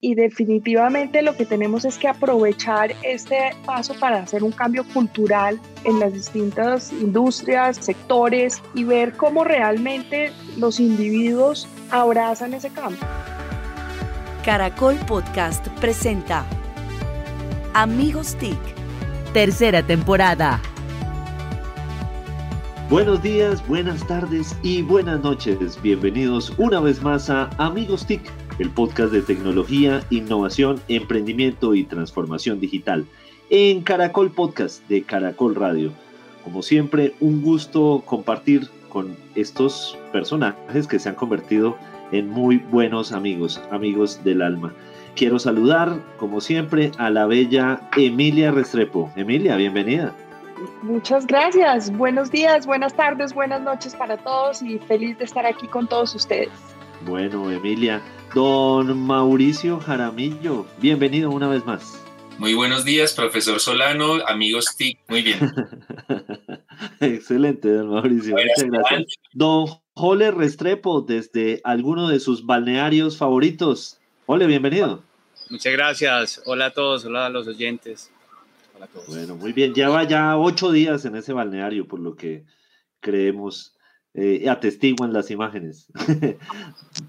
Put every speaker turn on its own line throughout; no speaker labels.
y definitivamente lo que tenemos es que aprovechar este paso para hacer un cambio cultural en las distintas industrias, sectores y ver cómo realmente los individuos abrazan ese cambio.
Caracol Podcast presenta Amigos TIC, tercera temporada.
Buenos días, buenas tardes y buenas noches. Bienvenidos una vez más a Amigos TIC el podcast de tecnología, innovación, emprendimiento y transformación digital, en Caracol Podcast de Caracol Radio. Como siempre, un gusto compartir con estos personajes que se han convertido en muy buenos amigos, amigos del alma. Quiero saludar, como siempre, a la bella Emilia Restrepo. Emilia, bienvenida.
Muchas gracias. Buenos días, buenas tardes, buenas noches para todos y feliz de estar aquí con todos ustedes.
Bueno, Emilia, don Mauricio Jaramillo, bienvenido una vez más.
Muy buenos días, profesor Solano, amigos TIC, muy bien.
Excelente, don Mauricio, muchas gracias. Don Jole Restrepo, desde alguno de sus balnearios favoritos. Jole, bienvenido.
Muchas gracias, hola a todos, hola a los oyentes. Hola a todos.
Bueno, muy bien, lleva ya ocho días en ese balneario, por lo que creemos eh, atestiguan las imágenes.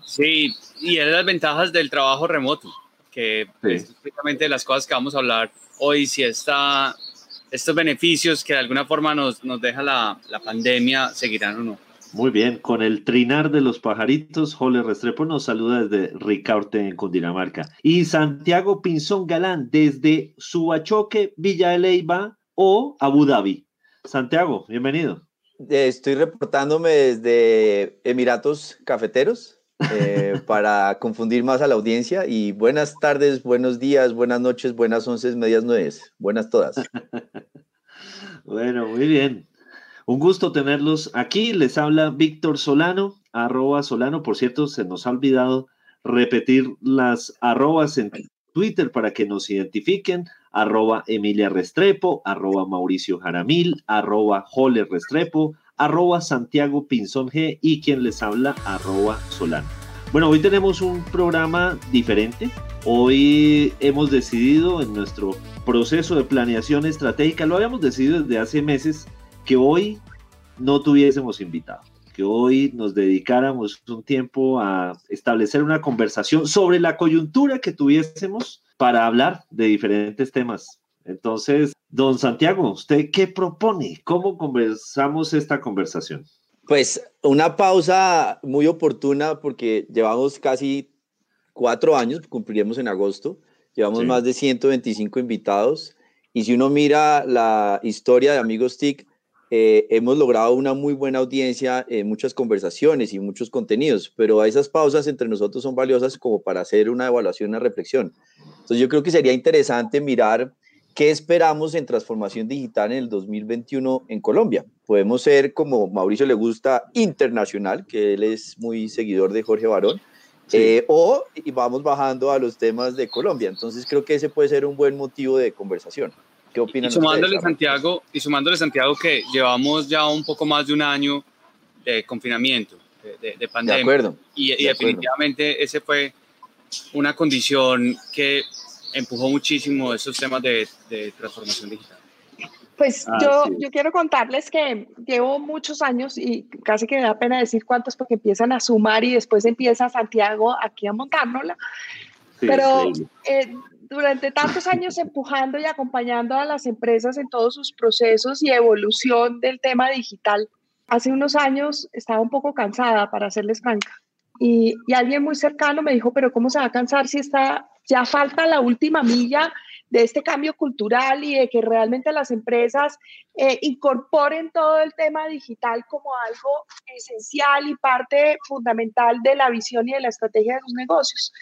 sí, y es las ventajas del trabajo remoto, que es precisamente las cosas que vamos a hablar hoy, si está, estos beneficios que de alguna forma nos, nos deja la, la pandemia seguirán o no.
Muy bien, con el trinar de los pajaritos, Jole Restrepo nos saluda desde Ricaurte en Cundinamarca. Y Santiago Pinzón Galán desde Subachoque, Villa de Leyva o Abu Dhabi. Santiago, bienvenido.
Estoy reportándome desde Emiratos Cafeteros eh, para confundir más a la audiencia. Y buenas tardes, buenos días, buenas noches, buenas once, medias nueve. Buenas todas.
bueno, muy bien. Un gusto tenerlos aquí. Les habla Víctor Solano, arroba Solano. Por cierto, se nos ha olvidado repetir las arrobas en Twitter para que nos identifiquen arroba Emilia Restrepo, arroba Mauricio Jaramil, arroba Joler Restrepo, arroba Santiago Pinzón G y quien les habla, arroba Solano. Bueno, hoy tenemos un programa diferente. Hoy hemos decidido en nuestro proceso de planeación estratégica, lo habíamos decidido desde hace meses, que hoy no tuviésemos invitado, que hoy nos dedicáramos un tiempo a establecer una conversación sobre la coyuntura que tuviésemos para hablar de diferentes temas. Entonces, don Santiago, ¿usted qué propone? ¿Cómo conversamos esta conversación?
Pues una pausa muy oportuna porque llevamos casi cuatro años, cumpliremos en agosto, llevamos más de 125 invitados y si uno mira la historia de Amigos TIC, eh, hemos logrado una muy buena audiencia, en muchas conversaciones y muchos contenidos, pero esas pausas entre nosotros son valiosas como para hacer una evaluación, una reflexión. Entonces yo creo que sería interesante mirar qué esperamos en transformación digital en el 2021 en Colombia. Podemos ser, como Mauricio le gusta, internacional, que él es muy seguidor de Jorge Barón, eh, o y vamos bajando a los temas de Colombia. Entonces creo que ese puede ser un buen motivo de conversación. ¿Qué opinan
y sumándole Santiago y sumándole Santiago que llevamos ya un poco más de un año de confinamiento, de, pandemia.
De acuerdo.
Y, definitivamente ese fue una condición que empujó muchísimo esos temas de, transformación digital.
Pues ah, yo, yo quiero contarles que llevo muchos años y casi que me da pena decir cuántos porque empiezan a sumar y después empieza Santiago aquí a montárnosla. Pero eh, durante tantos años empujando y acompañando a las empresas en todos sus procesos y evolución del tema digital, hace unos años estaba un poco cansada, para serles franca. Y, alguien muy cercano me dijo, pero ¿cómo se va a cansar si está, ya falta la última milla de este cambio cultural y de que realmente las empresas eh, incorporen todo el tema digital como algo esencial y parte fundamental de la visión y de la estrategia de sus negocios?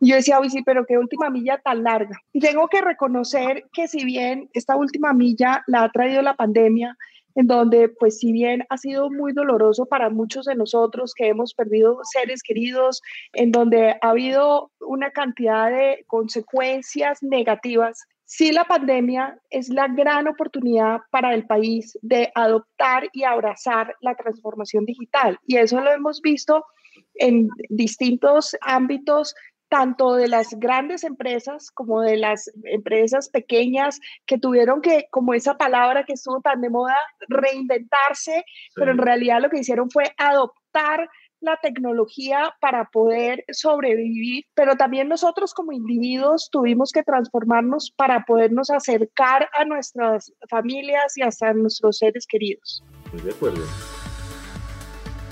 Y yo decía, uy, sí, pero qué última milla tan larga. Y tengo que reconocer que si bien esta última milla la ha traído la pandemia, en donde pues si bien ha sido muy doloroso para muchos de nosotros que hemos perdido seres queridos, en donde ha habido una cantidad de consecuencias negativas, sí la pandemia es la gran oportunidad para el país de adoptar y abrazar la transformación digital. Y eso lo hemos visto en distintos ámbitos tanto de las grandes empresas como de las empresas pequeñas que tuvieron que, como esa palabra que estuvo tan de moda, reinventarse, pero en realidad lo que hicieron fue adoptar la tecnología para poder sobrevivir, pero también nosotros como individuos tuvimos que transformarnos para podernos acercar a nuestras familias y hasta a nuestros seres queridos.
Muy de acuerdo.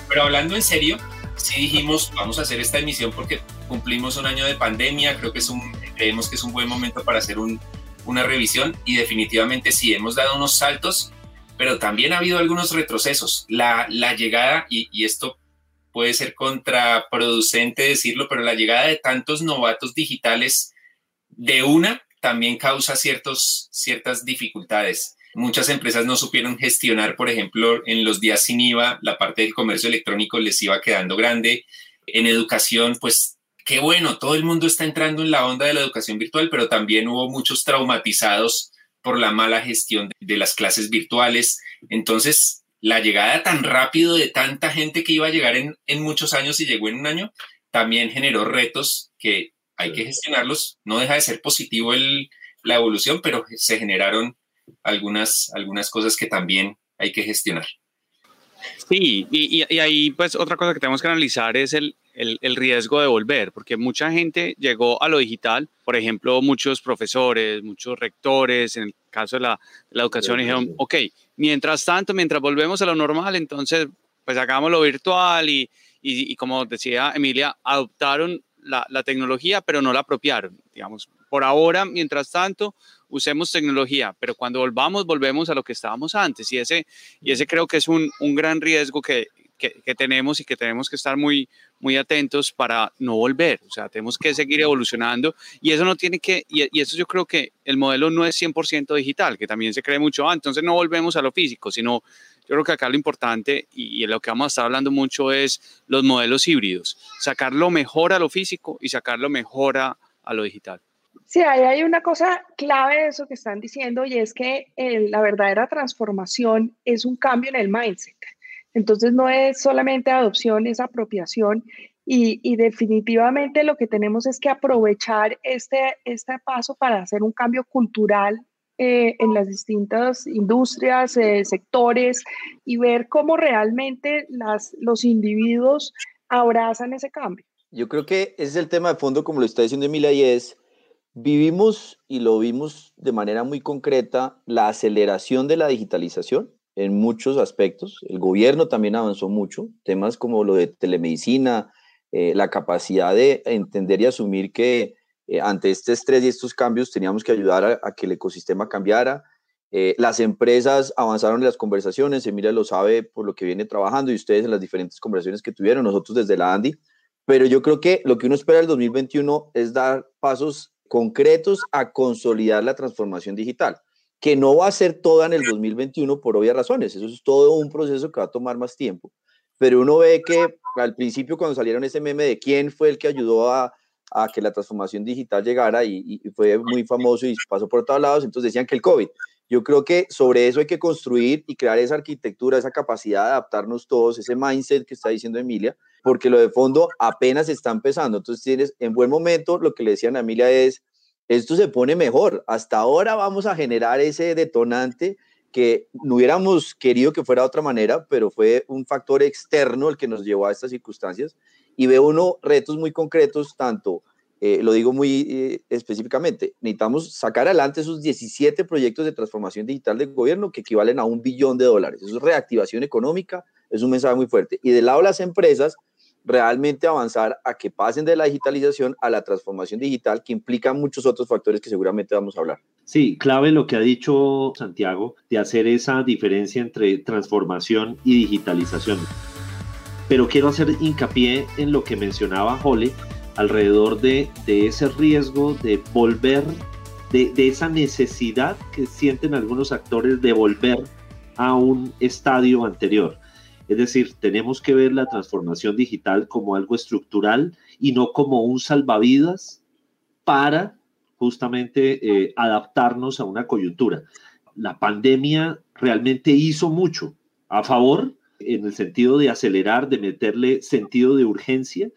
Pero hablando en serio, sí dijimos, vamos a hacer esta emisión porque cumplimos un año de pandemia, creo que es un, creemos que es un buen momento para hacer un, una revisión y definitivamente sí, hemos dado unos saltos, pero también ha habido algunos retrocesos. La, la llegada, y, y esto puede ser contraproducente decirlo, pero la llegada de tantos novatos digitales de una también causa ciertos, ciertas dificultades. Muchas empresas no supieron gestionar, por ejemplo, en los días sin IVA, la parte del comercio electrónico les iba quedando grande. En educación, pues qué bueno, todo el mundo está entrando en la onda de la educación virtual, pero también hubo muchos traumatizados por la mala gestión de las clases virtuales. Entonces, la llegada tan rápido de tanta gente que iba a llegar en, en muchos años y llegó en un año, también generó retos que hay que gestionarlos. No deja de ser positivo el, la evolución, pero se generaron algunas, algunas cosas que también hay que gestionar.
Sí, y, y, ahí pues otra cosa que tenemos que analizar es el, el, el, riesgo de volver, porque mucha gente llegó a lo digital, por ejemplo, muchos profesores, muchos rectores, en el caso de la, la educación, dijeron, ok, mientras tanto, mientras volvemos a lo normal, entonces pues hagámoslo virtual y, y, y como decía Emilia, adoptaron la, la, tecnología, pero no la apropiaron, digamos. Por ahora, mientras tanto, usemos tecnología, pero cuando volvamos, volvemos a lo que estábamos antes. Y ese, y ese creo que es un, un gran riesgo que, que, que, tenemos y que tenemos que estar muy, muy atentos para no volver. O sea, tenemos que seguir evolucionando y eso no tiene que, y, y eso yo creo que el modelo no es 100% digital, que también se cree mucho, ah, entonces no volvemos a lo físico, sino yo creo que acá lo importante y, y lo que vamos a estar hablando mucho es los modelos híbridos, sacar lo mejor a lo físico y sacar lo mejor a, a lo digital.
Sí, ahí hay una cosa clave de eso que están diciendo y es que el, la verdadera transformación es un cambio en el mindset. Entonces no es solamente adopción, es apropiación y, definitivamente lo que tenemos es que aprovechar este, este paso para hacer un cambio cultural eh, en las distintas industrias, eh, sectores y ver cómo realmente las, los individuos abrazan ese cambio.
Yo creo que ese es el tema de fondo, como lo está diciendo Emilia, y es Vivimos y lo vimos de manera muy concreta la aceleración de la digitalización en muchos aspectos. El gobierno también avanzó mucho, temas como lo de telemedicina, eh, la capacidad de entender y asumir que eh, ante este estrés y estos cambios teníamos que ayudar a, que el ecosistema cambiara. Eh, las empresas avanzaron en las conversaciones, Emilia lo sabe por lo que viene trabajando y ustedes en las diferentes conversaciones que tuvieron, nosotros desde la Andy. Pero yo creo que lo que uno espera del 2021 es dar pasos concretos a consolidar la transformación digital, que no va a ser toda en el 2021 por obvias razones. Eso es todo un proceso que va a tomar más tiempo. Pero uno ve que al principio cuando salieron ese meme de quién fue el que ayudó a, a que la transformación digital llegara y, y, fue muy famoso y pasó por todos lados, entonces decían que el COVID. Yo creo que sobre eso hay que construir y crear esa arquitectura, esa capacidad de adaptarnos todos, ese mindset que está diciendo Emilia, porque lo de fondo apenas está empezando. Entonces tienes en buen momento, lo que le decían a Emilia es, esto se pone mejor. Hasta ahora vamos a generar ese detonante que no hubiéramos querido que fuera de otra manera, pero fue un factor externo el que nos llevó a estas circunstancias. Y ve uno retos muy concretos, tanto, eh, lo digo muy eh, específicamente, necesitamos sacar adelante esos 17 proyectos de transformación digital del gobierno que equivalen a un billón de dólares. Eso es reactivación económica, es un mensaje muy fuerte. Y del lado de las empresas, realmente avanzar a que pasen de la digitalización a la transformación digital, que implica muchos otros factores que seguramente vamos a hablar.
Sí, clave lo que ha dicho Santiago, de hacer esa diferencia entre transformación y digitalización. Pero quiero hacer hincapié en lo que mencionaba Jole alrededor de, de ese riesgo de volver, de, de esa necesidad que sienten algunos actores de volver a un estadio anterior es decir, tenemos que ver la transformación digital como algo estructural y no como un salvavidas para justamente eh, adaptarnos a una coyuntura. La pandemia realmente hizo mucho a favor en el sentido de acelerar, de meterle sentido de urgencia,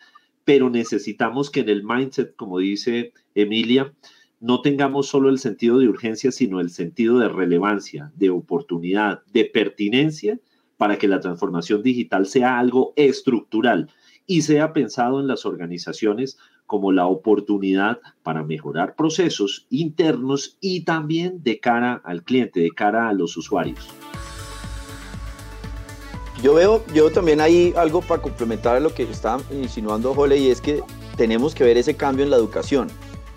pero necesitamos que en el mindset, como dice Emilia, no tengamos solo el sentido de urgencia, sino el sentido de relevancia, de oportunidad, de pertinencia para que la transformación digital sea algo estructural y sea pensado en las organizaciones como la oportunidad para mejorar procesos internos y también de cara al cliente, de cara a los usuarios.
Yo veo, yo también hay algo para complementar lo que está insinuando Jole y es que tenemos que ver ese cambio en la educación.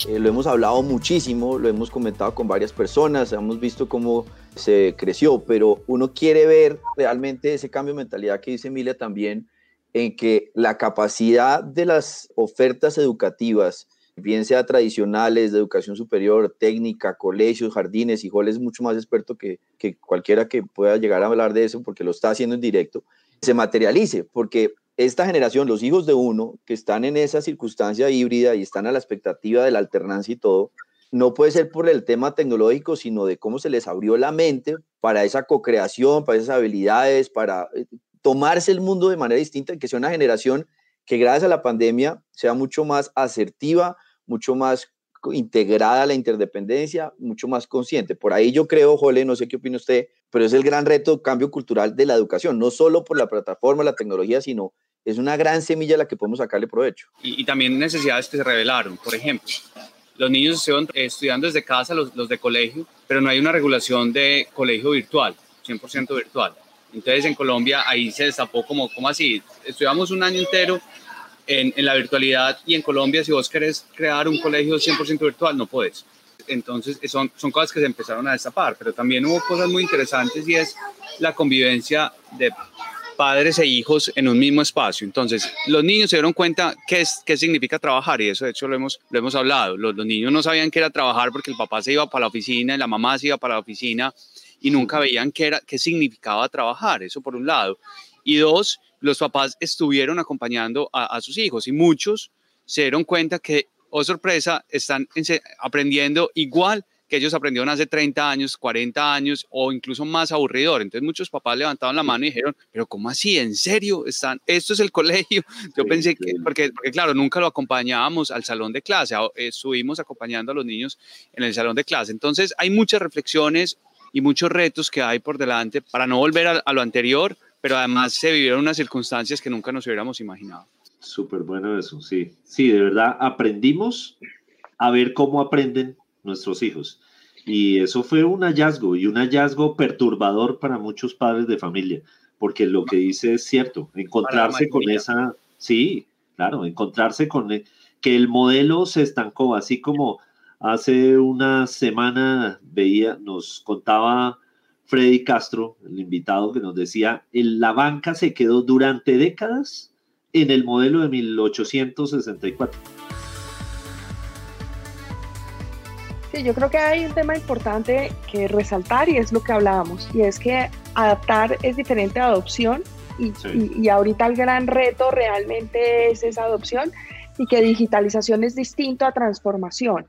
Eh, lo hemos hablado muchísimo, lo hemos comentado con varias personas, hemos visto cómo se creció, pero uno quiere ver realmente ese cambio de mentalidad que dice Emilia también en que la capacidad de las ofertas educativas, bien sea tradicionales, de educación superior, técnica, colegios, jardines, y Joel es mucho más experto que, que cualquiera que pueda llegar a hablar de eso porque lo está haciendo en directo, se materialice, porque esta generación, los hijos de uno, que están en esa circunstancia híbrida y están a la expectativa de la alternancia y todo, no puede ser por el tema tecnológico, sino de cómo se les abrió la mente para esa co-creación, para esas habilidades, para eh, tomarse el mundo de manera distinta, que sea una generación que gracias a la pandemia sea mucho más asertiva, mucho más integrada a la interdependencia, mucho más consciente. Por ahí yo creo, Jole, no sé qué opina usted, pero es el gran reto, cambio cultural de la educación, no solo por la plataforma, la tecnología, sino es una gran semilla a la que podemos sacarle provecho.
Y, también necesidades que se revelaron, por ejemplo. Los niños están estudiando desde casa, los, de colegio, pero no hay una regulación de colegio virtual, 100% virtual. Entonces en Colombia ahí se destapó como, como así, estudiamos un año entero en, la virtualidad y en Colombia si vos querés crear un colegio 100% virtual no puedes. Entonces son, son cosas que se empezaron a destapar, pero también hubo cosas muy interesantes y es la convivencia de padres e hijos en un mismo espacio. Entonces, los niños se dieron cuenta qué, es, qué significa trabajar y eso de hecho lo hemos, lo hemos hablado. Los, los niños no sabían qué era trabajar porque el papá se iba para la oficina y la mamá se iba para la oficina y nunca veían qué, era, qué significaba trabajar, eso por un lado. Y dos, los papás estuvieron acompañando a, sus hijos y muchos se dieron cuenta que, oh sorpresa, están aprendiendo igual que ellos aprendieron hace 30 años, 40 años o incluso más aburridor. Entonces muchos papás levantaban la mano y dijeron, pero ¿cómo así? ¿En serio? Están, esto es el colegio. Yo pensé que, porque, porque, claro, nunca lo acompañábamos al salón de clase, estuvimos acompañando a los niños en el salón de clase. Entonces hay muchas reflexiones, y muchos retos que hay por delante para no volver a, lo anterior, pero además se vivieron unas circunstancias que nunca nos hubiéramos imaginado.
Súper bueno eso, sí. Sí, de verdad aprendimos a ver cómo aprenden nuestros hijos. Y eso fue un hallazgo y un hallazgo perturbador para muchos padres de familia, porque lo que dice es cierto, encontrarse con esa, sí, claro, encontrarse con e, que el modelo se estancó, así como Hace una semana veía, nos contaba Freddy Castro, el invitado, que nos decía, la banca se quedó durante décadas en el modelo de 1864.
Sí, yo creo que hay un tema importante que resaltar y es lo que hablábamos, y es que adaptar es diferente a adopción y, y ahorita el gran reto realmente es esa adopción y que digitalización es distinto a transformación.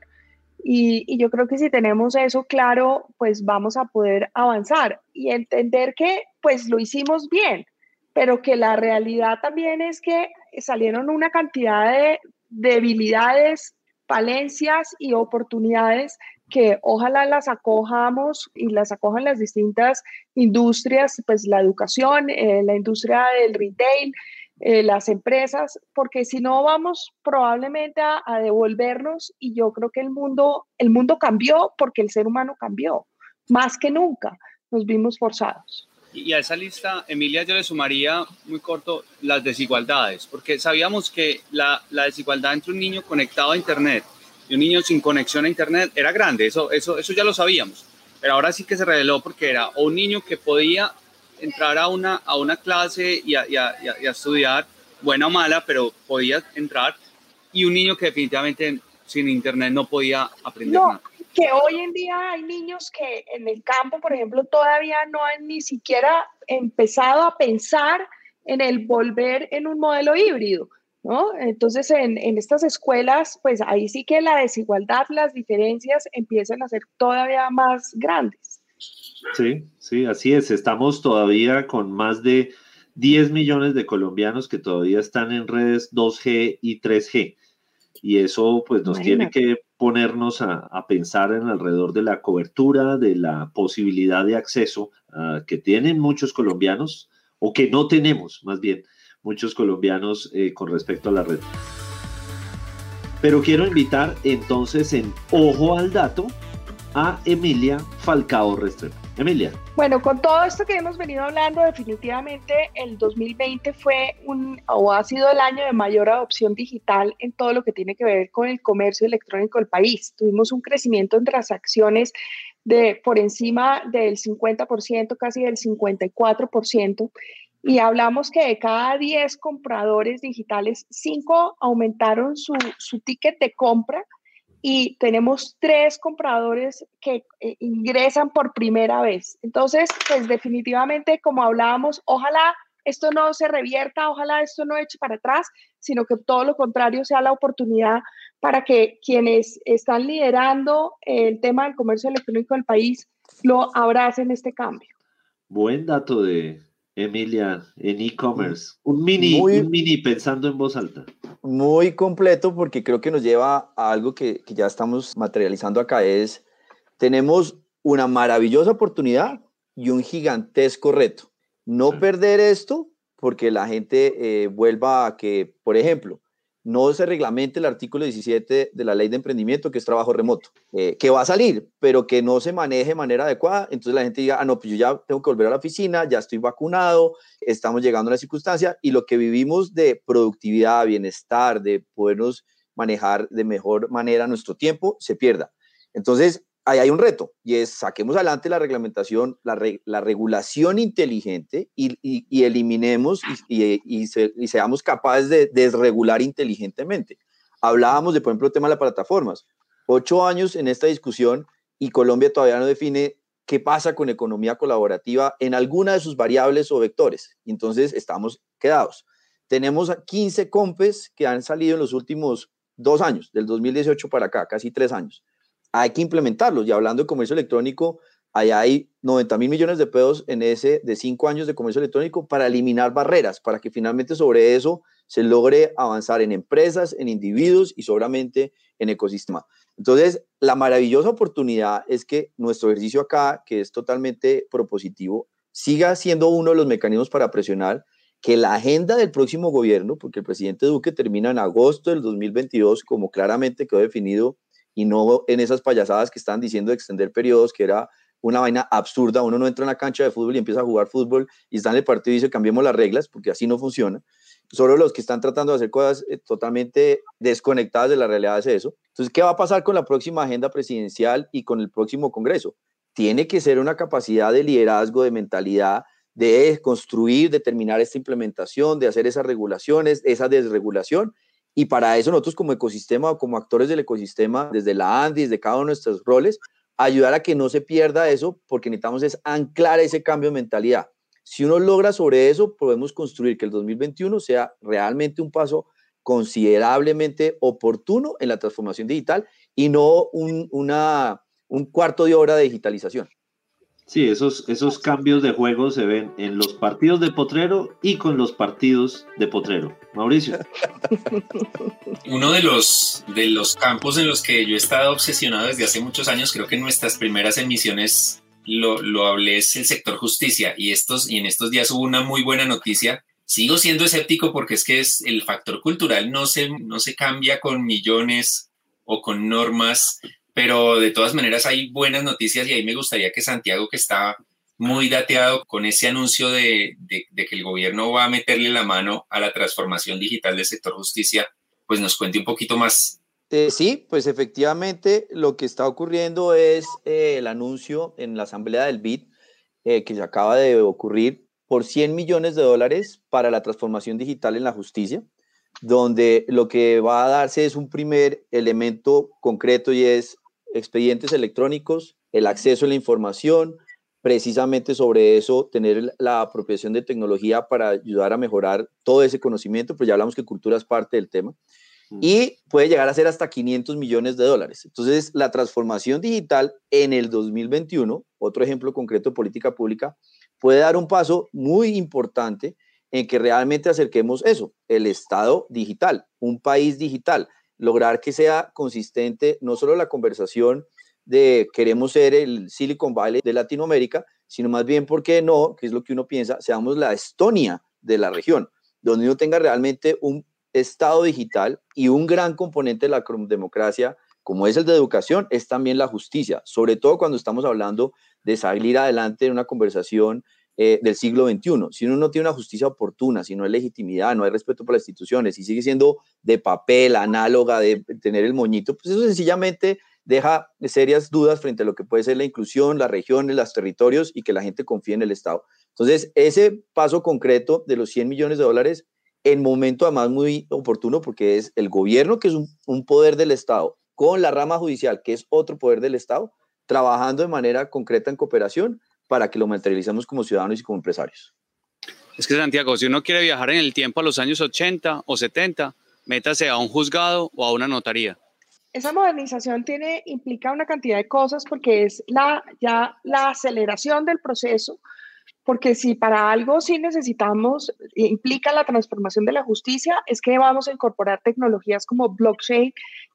Y, yo creo que si tenemos eso claro, pues vamos a poder avanzar y entender que pues lo hicimos bien, pero que la realidad también es que salieron una cantidad de debilidades, falencias y oportunidades que ojalá las acojamos y las acojan las distintas industrias, pues la educación, eh, la industria del retail, eh, las empresas, porque si no vamos probablemente a, devolvernos y yo creo que el mundo, el mundo cambió porque el ser humano cambió, más que nunca nos vimos forzados.
Y a esa lista, Emilia, yo le sumaría muy corto las desigualdades, porque sabíamos que la, la desigualdad entre un niño conectado a Internet y un niño sin conexión a Internet era grande, eso, eso, eso ya lo sabíamos, pero ahora sí que se reveló porque era un niño que podía entrar a una, a una clase y a, y, a, y a, estudiar, buena o mala, pero podía entrar, y un niño que definitivamente sin internet no podía aprender
no,
nada.
Que hoy en día hay niños que en el campo, por ejemplo, todavía no han ni siquiera empezado a pensar en el volver en un modelo híbrido. ¿No? Entonces, en, en, estas escuelas, pues ahí sí que la desigualdad, las diferencias empiezan a ser todavía más grandes.
Sí, sí, así es. Estamos todavía con más de 10 millones de colombianos que todavía están en redes 2G y 3G. Y eso pues nos tiene que ponernos a, pensar en alrededor de la cobertura, de la posibilidad de acceso ah, que tienen muchos colombianos o que no tenemos más bien muchos colombianos eh, con respecto a la red. Pero quiero invitar entonces en Ojo al Dato a Emilia Falcao Restrepo. Emilia.
Bueno, con todo esto que hemos venido hablando, definitivamente el 2020 fue un o ha sido el año de mayor adopción digital en todo lo que tiene que ver con el comercio electrónico del país. Tuvimos un crecimiento en transacciones de por encima del 50%, casi del 54%, y hablamos que de cada 10 compradores digitales, 5 aumentaron su, su ticket de compra y tenemos tres compradores que eh, ingresan por primera vez. Entonces, pues definitivamente, como hablábamos, ojalá esto no se revierta, ojalá esto no eche para atrás, sino que todo lo contrario sea la oportunidad para que quienes están liderando el tema del comercio electrónico del país lo abracen este cambio.
Buen dato de, Emilia, en e-commerce. Un mini, un mini pensando en voz alta.
Muy completo porque creo que nos lleva a algo que, que ya estamos materializando acá, es tenemos una maravillosa oportunidad y un gigantesco reto. No perder esto porque la gente eh, vuelva a que, por ejemplo, no se reglamente el artículo 17 de la ley de emprendimiento, que es trabajo remoto, eh, que va a salir, pero que no se maneje de manera adecuada. Entonces la gente diga, ah, no, pues yo ya tengo que volver a la oficina, ya estoy vacunado, estamos llegando a la circunstancia y lo que vivimos de productividad, bienestar, de podernos manejar de mejor manera nuestro tiempo, se pierda. Entonces, ahí hay un reto y es saquemos adelante la reglamentación, la, la regulación inteligente y, y, eliminemos y, y, seamos capaces de desregular inteligentemente. Hablábamos de, por ejemplo, el tema de las plataformas. Ocho años en esta discusión y Colombia todavía no define qué pasa con economía colaborativa en alguna de sus variables o vectores. Entonces, estamos quedados. Tenemos 15 compes que han salido en los últimos dos años, del 2018 para acá, casi tres años hay que implementarlos. Y hablando de comercio electrónico, allá hay 90 mil millones de pesos en ese de cinco años de comercio electrónico para eliminar barreras, para que finalmente sobre eso se logre avanzar en empresas, en individuos y seguramente en ecosistema. Entonces, la maravillosa oportunidad es que nuestro ejercicio acá, que es totalmente propositivo, siga siendo uno de los mecanismos para presionar que la agenda del próximo gobierno, porque el presidente Duque termina en agosto del 2022, como claramente quedó definido y no en esas payasadas que estaban diciendo de extender periodos, que era una vaina absurda. Uno no entra en la cancha de fútbol y empieza a jugar fútbol y está en el partido y dice cambiemos las reglas, porque así no funciona. Solo los que están tratando de hacer cosas eh, totalmente desconectadas de la realidad es eso. Entonces, ¿qué va a pasar con la próxima agenda presidencial y con el próximo Congreso? Tiene que ser una capacidad de liderazgo, de mentalidad, de construir, de terminar esta implementación, de hacer esas regulaciones, esa desregulación y para eso nosotros como ecosistema o como actores del ecosistema, desde la ANDI, desde cada uno de nuestros roles, ayudar a que no se pierda eso, porque necesitamos es anclar ese cambio de mentalidad. Si uno logra sobre eso, podemos construir que el 2021 sea realmente un paso considerablemente oportuno en la transformación digital y no un, cuarto de hora de digitalización.
Sí, esos, esos cambios de juego se ven en los partidos de Potrero y con los partidos de Potrero. Mauricio.
Uno de los, de los campos en los que yo he estado obsesionado desde hace muchos años, creo que en nuestras primeras emisiones lo, lo hablé, es el sector justicia. Y, estos, y en estos días hubo una muy buena noticia. Sigo siendo escéptico porque es que es el factor cultural no se, no se cambia con millones o con normas pero de todas maneras hay buenas noticias y ahí me gustaría que Santiago, que está muy dateado con ese anuncio de, que el gobierno va a meterle la mano a la transformación digital del sector justicia, pues nos cuente un poquito más.
Eh, sí, pues efectivamente lo que está ocurriendo es eh, el anuncio en la asamblea del BID eh, que se acaba de ocurrir por 100 millones de dólares para la transformación digital en la justicia, donde lo que va a darse es un primer elemento concreto y es expedientes electrónicos, el acceso a la información, precisamente sobre eso, tener la apropiación de tecnología para ayudar a mejorar todo ese conocimiento, pues ya hablamos que cultura es parte del tema, mm. y puede llegar a ser hasta 500 millones de dólares. Entonces, la transformación digital en el 2021, otro ejemplo concreto de política pública, puede dar un paso muy importante en que realmente acerquemos eso, el Estado digital, un país digital, lograr que sea consistente no solo la conversación de queremos ser el Silicon Valley de Latinoamérica, sino más bien, ¿por qué no? Que es lo que uno piensa, seamos la Estonia de la región, donde uno tenga realmente un Estado digital y un gran componente de la democracia, como es el de educación, es también la justicia, sobre todo cuando estamos hablando de salir adelante en una conversación eh, del siglo XXI. Si uno no tiene una justicia oportuna, si no hay legitimidad, no hay respeto por las instituciones, y sigue siendo de papel, análoga, de tener el moñito, pues eso sencillamente deja serias dudas frente a lo que puede ser la inclusión, las regiones, los territorios y que la gente confíe en el Estado. Entonces, ese paso concreto de los 100 millones de dólares, en momento además muy oportuno, porque es el gobierno, que es un, un poder del Estado, con la rama judicial, que es otro poder del Estado, trabajando de manera concreta en cooperación para que lo materialicemos como ciudadanos y como empresarios.
Es que Santiago, si uno quiere viajar en el tiempo a los años 80 o 70, métase a un juzgado o a una notaría.
Esa modernización tiene, implica una cantidad de cosas porque es la, ya la aceleración del proceso, porque si para algo sí necesitamos, implica la transformación de la justicia, es que vamos a incorporar tecnologías como blockchain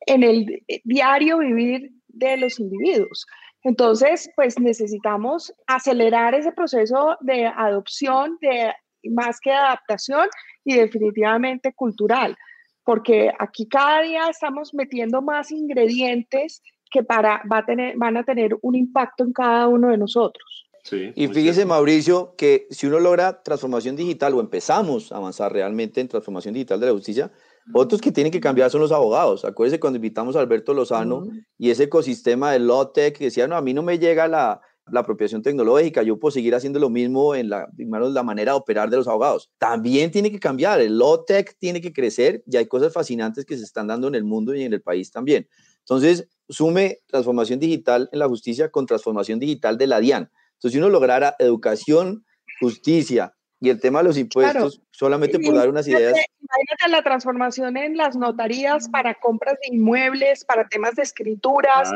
en el diario vivir de los individuos. Entonces, pues necesitamos acelerar ese proceso de adopción, de más que adaptación y definitivamente cultural, porque aquí cada día estamos metiendo más ingredientes que para, va a tener, van a tener un impacto en cada uno de nosotros.
y fíjese, Mauricio, que si uno logra transformación digital o empezamos a avanzar realmente en transformación digital de la justicia, otros que tienen que cambiar son los abogados. Acuérdense cuando invitamos a Alberto Lozano y ese ecosistema de Lotec que decía, no, a mí no me llega la, la apropiación tecnológica, yo puedo seguir haciendo lo mismo en la, la manera de operar de los abogados. También tiene que cambiar, el Lotec tiene que crecer y hay cosas fascinantes que se están dando en el mundo y en el país también. Entonces, sume transformación digital en la justicia con transformación digital de la DIAN. Entonces, si uno lograra educación, justicia, y el tema de los impuestos, solamente por dar unas ideas.
Imagínate la transformación en las notarías para compras de inmuebles, para temas de escrituras,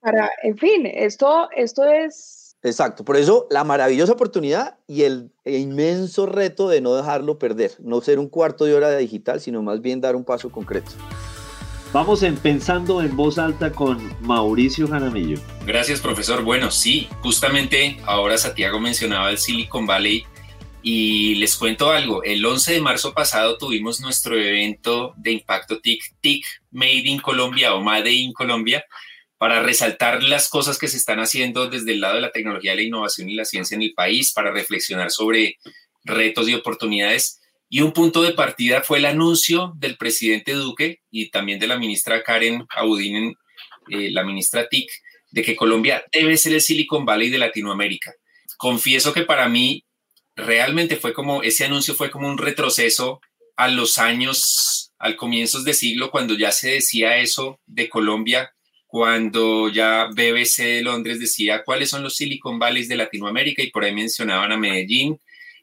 para, en fin, esto, esto es...
Exacto, por eso la maravillosa oportunidad y el inmenso reto de no dejarlo perder, no ser un cuarto de hora de digital, sino más bien dar un paso concreto.
Vamos en pensando en voz alta con Mauricio Jaramillo.
Gracias, profesor. Bueno, sí, justamente ahora Santiago mencionaba el Silicon Valley y les cuento algo, el 11 de marzo pasado tuvimos nuestro evento de Impacto TIC, TIC Made in Colombia o Made in Colombia, para resaltar las cosas que se están haciendo desde el lado de la tecnología, la innovación y la ciencia en el país, para reflexionar sobre retos y oportunidades. Y un punto de partida fue el anuncio del presidente Duque y también de la ministra Karen Abudinen, eh, la ministra TIC, de que Colombia debe ser el Silicon Valley de Latinoamérica. Confieso que para mí realmente fue como, ese anuncio fue como un retroceso a los años, al comienzos de siglo, cuando ya se decía eso de Colombia, cuando ya BBC de Londres decía cuáles son los Silicon Valleys de Latinoamérica y por ahí mencionaban a Medellín,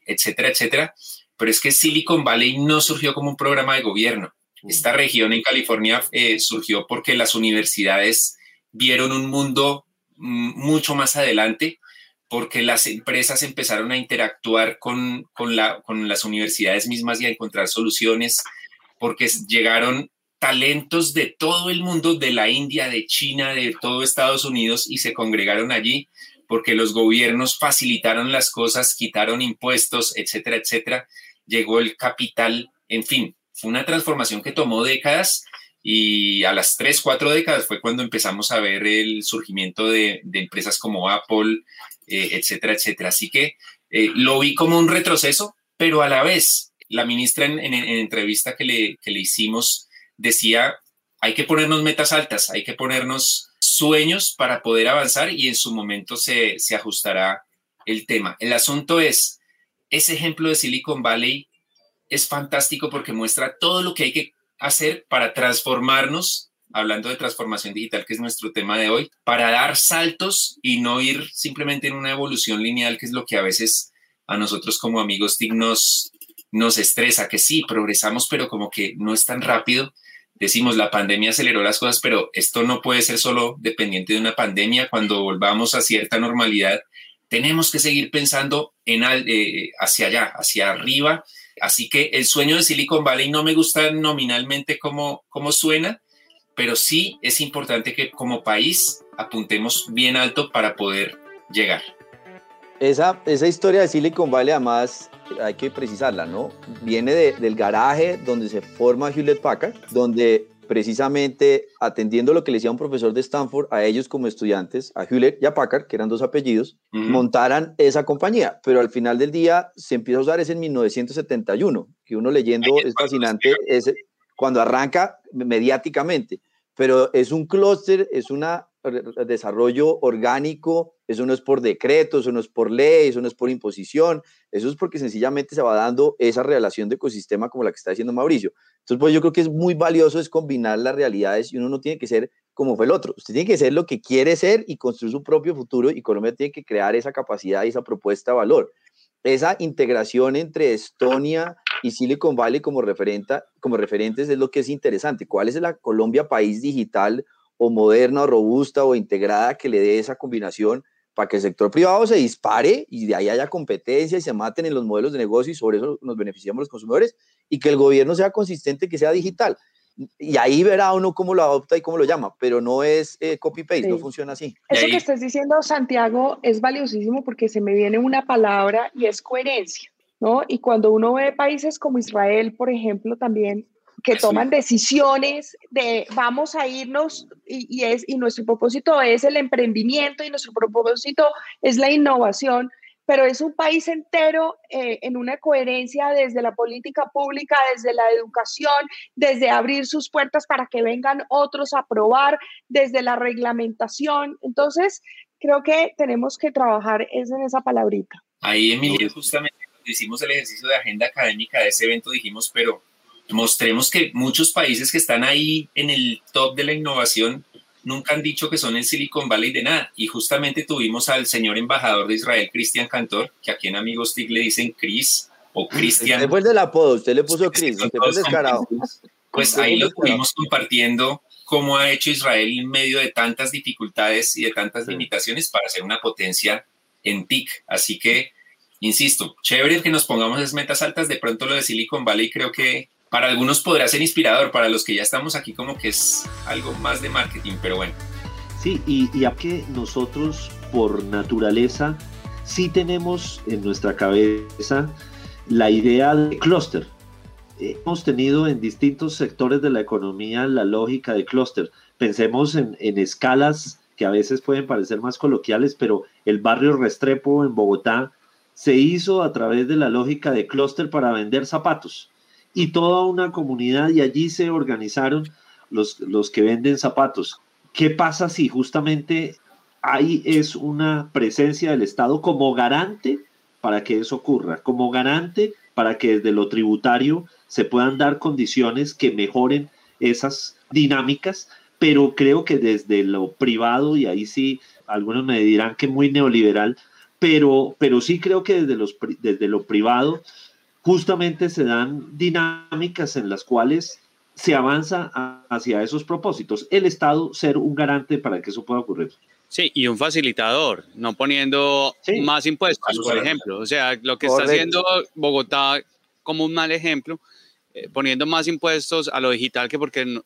etcétera, etcétera. Pero es que Silicon Valley no surgió como un programa de gobierno. Esta región en California eh, surgió porque las universidades vieron un mundo mm, mucho más adelante porque las empresas empezaron a interactuar con, con, la, con las universidades mismas y a encontrar soluciones, porque llegaron talentos de todo el mundo, de la India, de China, de todo Estados Unidos, y se congregaron allí porque los gobiernos facilitaron las cosas, quitaron impuestos, etcétera, etcétera. Llegó el capital, en fin, fue una transformación que tomó décadas y a las tres, cuatro décadas fue cuando empezamos a ver el surgimiento de, de empresas como Apple, eh, etcétera, etcétera. Así que eh, lo vi como un retroceso, pero a la vez la ministra en, entrevista que le, que le hicimos decía, hay que ponernos metas altas, hay que ponernos sueños para poder avanzar y en su momento se, se ajustará el tema. El asunto es, ese ejemplo de Silicon Valley es fantástico porque muestra todo lo que hay que hacer para transformarnos hablando de transformación digital, que es nuestro tema de hoy, para dar saltos y no ir simplemente en una evolución lineal, que es lo que a veces a nosotros como amigos TIC nos, nos estresa, que sí, progresamos, pero como que no es tan rápido. Decimos, la pandemia aceleró las cosas, pero esto no puede ser solo dependiente de una pandemia. Cuando volvamos a cierta normalidad, tenemos que seguir pensando en, eh, hacia allá, hacia arriba, Así que el sueño de Silicon Valley no me gusta nominalmente como, como suena, pero sí es importante que como país apuntemos bien alto para poder llegar.
Esa, esa historia de Silicon Valley además hay que precisarla, ¿no? Viene del garaje donde se forma Hewlett Packard, donde precisamente atendiendo lo que le decía un profesor de Stanford a ellos como estudiantes, a Hewlett y a Packard, que eran dos apellidos, montaran esa compañía. Pero al final del día se empieza a usar ese en 1971, que uno leyendo es fascinante, es cuando arranca mediáticamente. Pero es un clúster, es un desarrollo orgánico, eso no es por decreto, eso no es por ley, eso no es por imposición, eso es porque sencillamente se va dando esa relación de ecosistema como la que está diciendo Mauricio. Entonces, pues yo creo que es muy valioso es combinar las realidades y uno no tiene que ser como fue el otro. Usted tiene que ser lo que quiere ser y construir su propio futuro y Colombia tiene que crear esa capacidad y esa propuesta de valor. Esa integración entre Estonia y Silicon Valley como, referente, como referentes es lo que es interesante. ¿Cuál es la Colombia país digital o moderna o robusta o integrada que le dé esa combinación para que el sector privado se dispare y de ahí haya competencia y se maten en los modelos de negocio y sobre eso nos beneficiamos los consumidores y que el gobierno sea consistente, que sea digital. Y ahí verá uno cómo lo adopta y cómo lo llama, pero no es eh, copy-paste, no funciona así.
Eso que estás diciendo, Santiago, es valiosísimo porque se me viene una palabra y es coherencia, ¿no? Y cuando uno ve países como Israel, por ejemplo, también que toman decisiones de vamos a irnos y, es, y nuestro propósito es el emprendimiento y nuestro propósito es la innovación, pero es un país entero eh, en una coherencia desde la política pública, desde la educación, desde abrir sus puertas para que vengan otros a probar, desde la reglamentación. Entonces, creo que tenemos que trabajar es en esa palabrita.
Ahí, Emilia, justamente hicimos el ejercicio de agenda académica de ese evento, dijimos, pero mostremos que muchos países que están ahí en el top de la innovación nunca han dicho que son el Silicon Valley de nada. Y justamente tuvimos al señor embajador de Israel, Cristian Cantor, que aquí en Amigos TIC le dicen Chris o Cristian.
Después del apodo, usted le puso Chris, descarado.
Pues ahí lo estuvimos compartiendo cómo ha hecho Israel en medio de tantas dificultades y de tantas limitaciones para ser una potencia en TIC. Así que, insisto, chévere que nos pongamos esas metas altas. De pronto lo de Silicon Valley creo que para algunos podrá ser inspirador, para los que ya estamos aquí como que es algo más de marketing, pero bueno.
Sí, y, y a que nosotros por naturaleza sí tenemos en nuestra cabeza la idea de clúster. Hemos tenido en distintos sectores de la economía la lógica de clúster. Pensemos en, en escalas que a veces pueden parecer más coloquiales, pero el barrio Restrepo en Bogotá se hizo a través de la lógica de clúster para vender zapatos. Y toda una comunidad y allí se organizaron los, los que venden zapatos. ¿Qué pasa si justamente ahí es una presencia del Estado como garante para que eso ocurra, como garante para que desde lo tributario se puedan dar condiciones que mejoren esas dinámicas, pero creo que desde lo privado, y ahí sí algunos me dirán que muy neoliberal, pero, pero sí creo que desde, los, desde lo privado justamente se dan dinámicas en las cuales se avanza hacia esos propósitos. El Estado ser un garante para que eso pueda ocurrir.
Sí, y un facilitador, no poniendo más impuestos, por ejemplo. O sea, lo que está haciendo Bogotá como un mal ejemplo, eh, poniendo más impuestos a lo digital que porque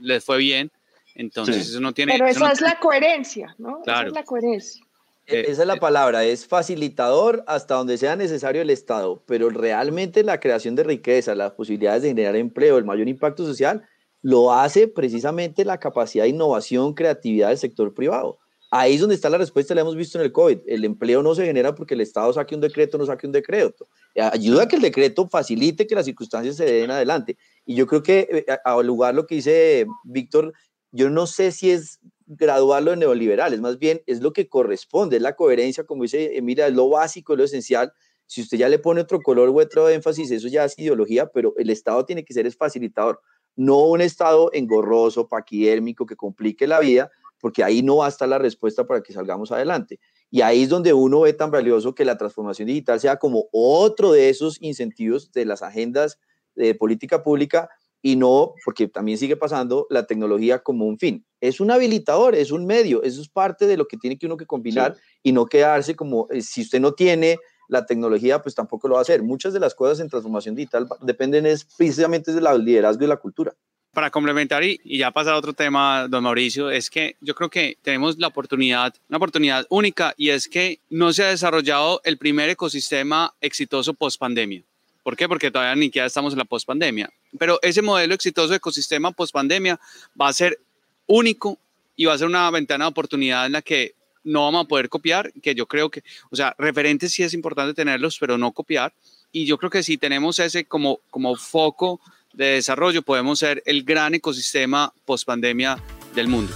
les fue bien. Entonces, eso no tiene.
Pero eso, es la coherencia, ¿no? Claro. es la coherencia.
E, esa es la palabra, es facilitador hasta donde sea necesario el Estado, pero realmente la creación de riqueza, las posibilidades de generar empleo, el mayor impacto social, lo hace precisamente la capacidad de innovación, creatividad del sector privado. Ahí es donde está la respuesta, la hemos visto en el COVID. El empleo no se genera porque el Estado saque un decreto, no saque un decreto. Ayuda a que el decreto facilite que las circunstancias se den adelante. Y yo creo que, eh, al lugar lo que dice Víctor, yo no sé si es graduarlo en neoliberales, más bien es lo que corresponde, es la coherencia, como dice mira, es lo básico, es lo esencial. Si usted ya le pone otro color o otro énfasis, eso ya es ideología, pero el Estado tiene que ser el facilitador, no un Estado engorroso, paquidérmico, que complique la vida, porque ahí no va a estar la respuesta para que salgamos adelante. Y ahí es donde uno ve tan valioso que la transformación digital sea como otro de esos incentivos de las agendas de política pública y no, porque también sigue pasando, la tecnología como un fin. Es un habilitador, es un medio, eso es parte de lo que tiene que uno que combinar y no quedarse como, eh, si usted no tiene la tecnología pues tampoco lo va a hacer. Muchas de las cosas en transformación digital dependen es precisamente del liderazgo y la cultura.
Para complementar y, ya pasar a otro tema, don Mauricio, es que yo creo que tenemos la oportunidad, una oportunidad única y es que no se ha desarrollado el primer ecosistema exitoso post pandemia. ¿Por qué? Porque todavía ni siquiera estamos en la post pandemia. Pero ese modelo exitoso de ecosistema post pandemia va a ser único y va a ser una ventana de oportunidad en la que no vamos a poder copiar, que yo creo que, o sea, referentes sí es importante tenerlos, pero no copiar. Y yo creo que si tenemos ese como, como foco de desarrollo, podemos ser el gran ecosistema post pandemia del mundo.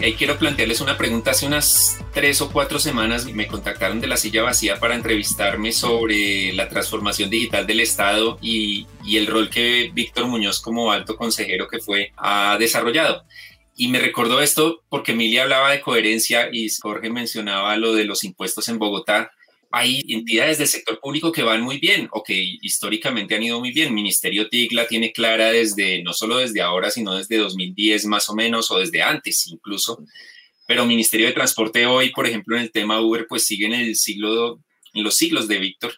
Y ahí quiero plantearles una pregunta. Hace unas tres o cuatro semanas me contactaron de la silla vacía para entrevistarme sobre la transformación digital del Estado y, y el rol que Víctor Muñoz como alto consejero que fue ha desarrollado. Y me recordó esto porque Emilia hablaba de coherencia y Jorge mencionaba lo de los impuestos en Bogotá. Hay entidades del sector público que van muy bien o que históricamente han ido muy bien. Ministerio TIC la tiene clara desde, no solo desde ahora, sino desde 2010 más o menos o desde antes incluso. Pero Ministerio de Transporte hoy, por ejemplo, en el tema Uber, pues sigue en el siglo, en los siglos de Víctor.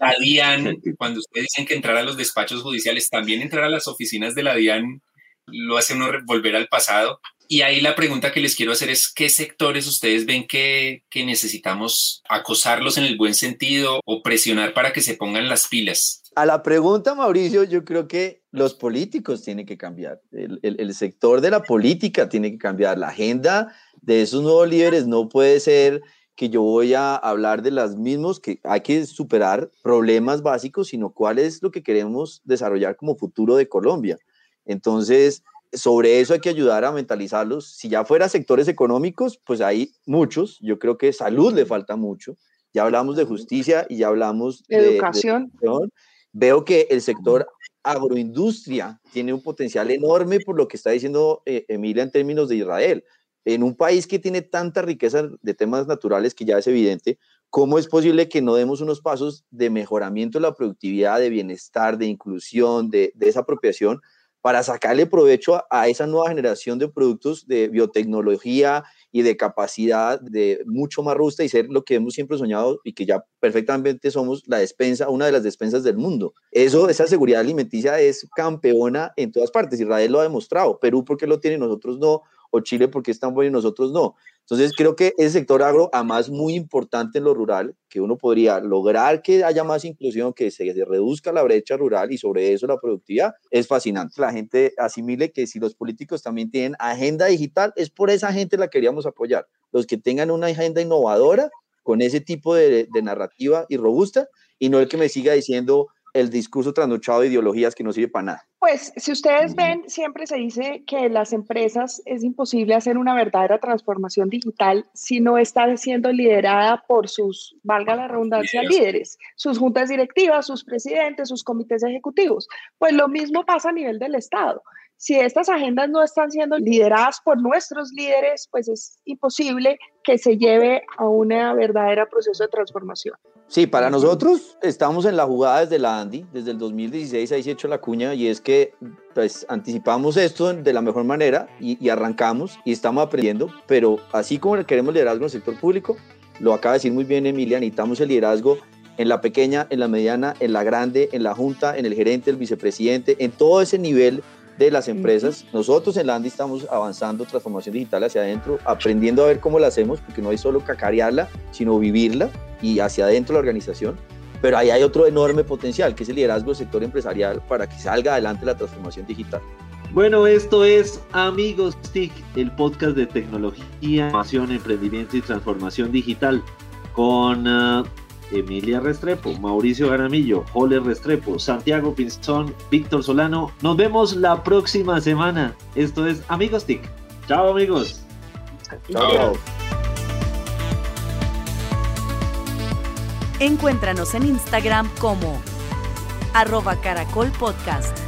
La DIAN, cuando ustedes dicen que entrar a los despachos judiciales, también entrar a las oficinas de la DIAN lo hace uno volver al pasado. Y ahí la pregunta que les quiero hacer es, ¿qué sectores ustedes ven que, necesitamos acosarlos en el buen sentido o presionar para que se pongan las pilas?
A la pregunta, Mauricio, yo creo que los políticos tienen que cambiar, el, sector de la política tiene que cambiar, la agenda de esos nuevos líderes no puede ser que yo voy a hablar de las mismos, que hay que superar problemas básicos, sino cuál es lo que queremos desarrollar como futuro de Colombia. Entonces, sobre eso hay que ayudar a mentalizarlos. Si ya fuera sectores económicos, pues hay muchos. Yo creo que salud le falta mucho. Ya hablamos de justicia y ya hablamos
de educación.
Veo que el sector agroindustria tiene un potencial enorme por lo que está diciendo eh, Emilia en términos de Israel. En un país que tiene tanta riqueza de temas naturales que ya es evidente, ¿cómo es posible que no demos unos pasos de mejoramiento de la productividad, de bienestar, de inclusión, de, de esa apropiación? Para sacarle provecho a, esa nueva generación de productos de biotecnología y de capacidad de mucho más robusta y ser lo que hemos siempre soñado y que ya perfectamente somos la despensa, una de las despensas del mundo. Eso, esa seguridad alimenticia es campeona en todas partes. Israel lo ha demostrado. Perú porque lo tiene, nosotros no. O Chile porque es tan bueno y nosotros no. Entonces creo que ese sector agro, además muy importante en lo rural, que uno podría lograr que haya más inclusión, que se, reduzca la brecha rural y sobre eso la productividad, es fascinante. La gente asimile que si los políticos también tienen agenda digital, es por esa gente la que queríamos apoyar. Los que tengan una agenda innovadora con ese tipo de, de narrativa y robusta y no el que me siga diciendo el discurso trasnochado de ideologías que no sirve para nada.
Pues si ustedes ven, siempre se dice que las empresas es imposible hacer una verdadera transformación digital si no está siendo liderada por sus, valga la redundancia, líderes, sus juntas directivas, sus presidentes, sus comités ejecutivos. Pues lo mismo pasa a nivel del Estado. Si estas agendas no están siendo lideradas por nuestros líderes, pues es imposible que se lleve a un verdadero proceso de transformación.
Sí, para nosotros estamos en la jugada desde la Andy, desde el 2016 ahí se ha hecho la cuña y es que pues anticipamos esto de la mejor manera y, y arrancamos y estamos aprendiendo, pero así como queremos liderazgo en el sector público, lo acaba de decir muy bien Emilia, necesitamos el liderazgo en la pequeña, en la mediana, en la grande, en la junta, en el gerente, el vicepresidente, en todo ese nivel de las empresas. Nosotros en Landy estamos avanzando transformación digital hacia adentro, aprendiendo a ver cómo la hacemos, porque no hay solo cacarearla, sino vivirla y hacia adentro la organización. Pero ahí hay otro enorme potencial, que es el liderazgo del sector empresarial para que salga adelante la transformación digital.
Bueno, esto es Amigos TIC, el podcast de tecnología, innovación, emprendimiento y transformación digital con uh, Emilia Restrepo, Mauricio Garamillo, Joler Restrepo, Santiago Pinzón, Víctor Solano. Nos vemos la próxima semana. Esto es Amigos TIC. Chao amigos.
Chao.
Encuéntranos en Instagram como arroba caracol podcast.